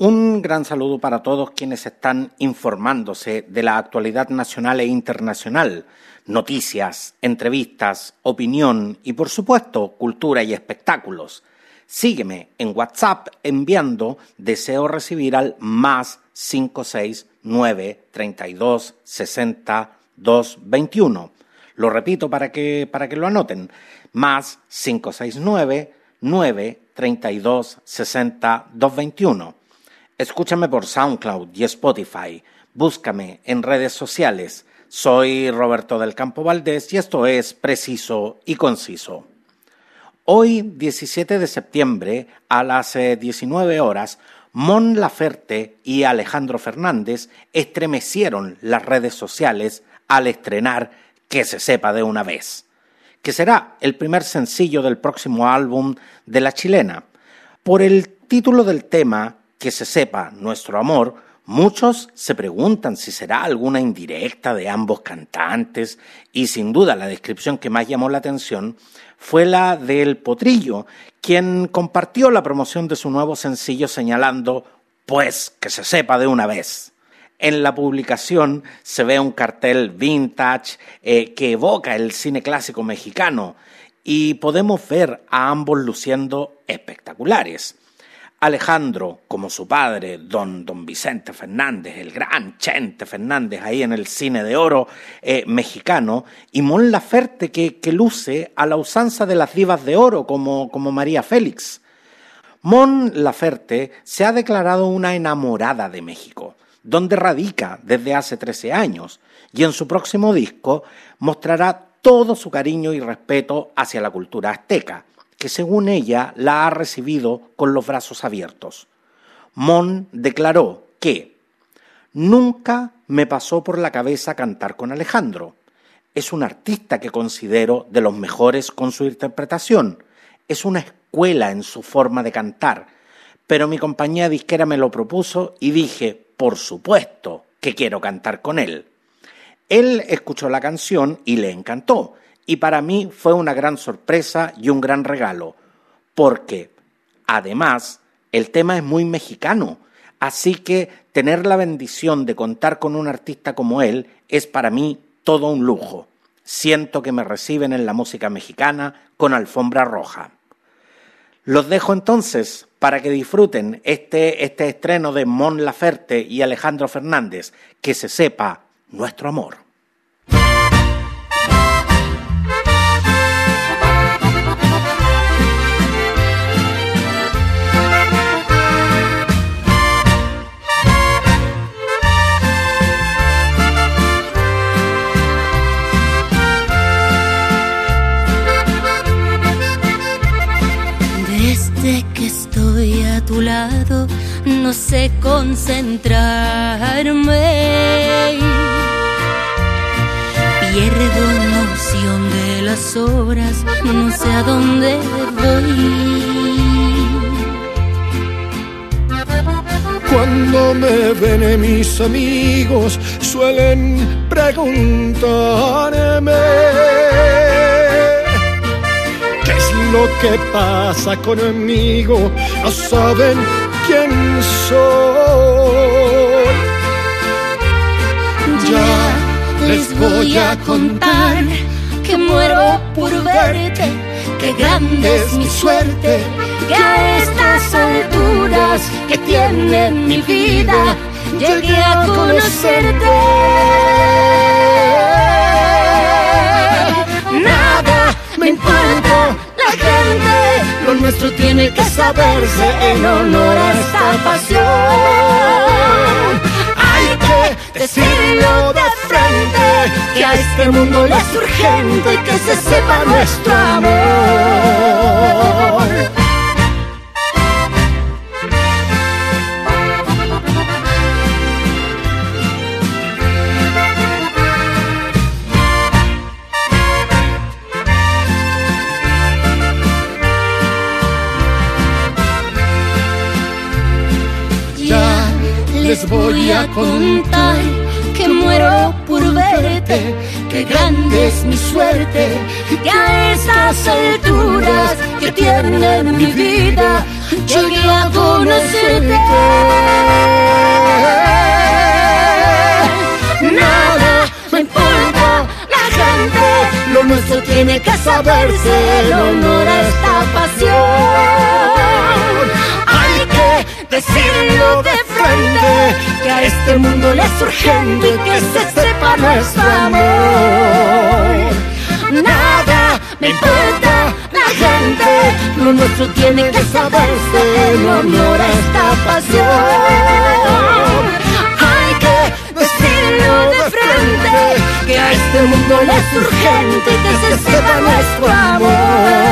Un gran saludo para todos quienes están informándose de la actualidad nacional e internacional, noticias, entrevistas, opinión y por supuesto cultura y espectáculos. Sígueme en WhatsApp enviando deseo recibir al más 569 32 60 221. Lo repito para que, para que lo anoten. Más 569 9 32 60 221. Escúchame por SoundCloud y Spotify. Búscame en redes sociales. Soy Roberto del Campo Valdés y esto es Preciso y Conciso. Hoy, 17 de septiembre, a las 19 eh, horas, Mon Laferte y Alejandro Fernández estremecieron las redes sociales al estrenar Que se sepa de una vez, que será el primer sencillo del próximo álbum de la chilena. Por el título del tema que se sepa nuestro amor, muchos se preguntan si será alguna indirecta de ambos cantantes y sin duda la descripción que más llamó la atención fue la del Potrillo, quien compartió la promoción de su nuevo sencillo señalando pues que se sepa de una vez. En la publicación se ve un cartel vintage eh, que evoca el cine clásico mexicano y podemos ver a ambos luciendo espectaculares. Alejandro, como su padre, don, don Vicente Fernández, el gran Chente Fernández ahí en el cine de oro eh, mexicano, y Mon Laferte que, que, luce a la usanza de las divas de oro como, como María Félix. Mon Laferte se ha declarado una enamorada de México, donde radica desde hace 13 años, y en su próximo disco mostrará todo su cariño y respeto hacia la cultura azteca que según ella la ha recibido con los brazos abiertos. Mon declaró que nunca me pasó por la cabeza cantar con Alejandro. Es un artista que considero de los mejores con su interpretación. Es una escuela en su forma de cantar. Pero mi compañía disquera me lo propuso y dije, por supuesto, que quiero cantar con él. Él escuchó la canción y le encantó y para mí fue una gran sorpresa y un gran regalo, porque además el tema es muy mexicano, así que tener la bendición de contar con un artista como él es para mí todo un lujo. Siento que me reciben en la música mexicana con alfombra roja. Los dejo entonces para que disfruten este, este estreno de Mon Laferte y Alejandro Fernández, que se sepa nuestro amor. No sé concentrarme. Pierdo noción de las horas, no sé a dónde voy. Cuando me ven mis amigos suelen preguntarme lo que pasa conmigo, no saben quién soy. Ya les voy a contar que muero por verte, que grande es mi suerte, que a estas alturas que tiene mi vida llegué a conocerte. Nada me importa lo nuestro tiene que saberse en honor a esta pasión. Hay que decirlo de frente, que a este mundo le es urgente que se sepa nuestro amor. Les voy a contar que muero por verte, que grande es mi suerte, que a estas alturas que tiene mi vida llegué a conocerte. Nada me importa la gente, lo nuestro tiene que saberse el honor a esta pasión. Hay que decirlo de que a este mundo le es urgente y que se sepa nuestro amor. Nada me importa la gente, lo nuestro tiene que saberse en honor a esta pasión. Hay que decirlo de frente, que a este mundo le es urgente que se sepa nuestro amor.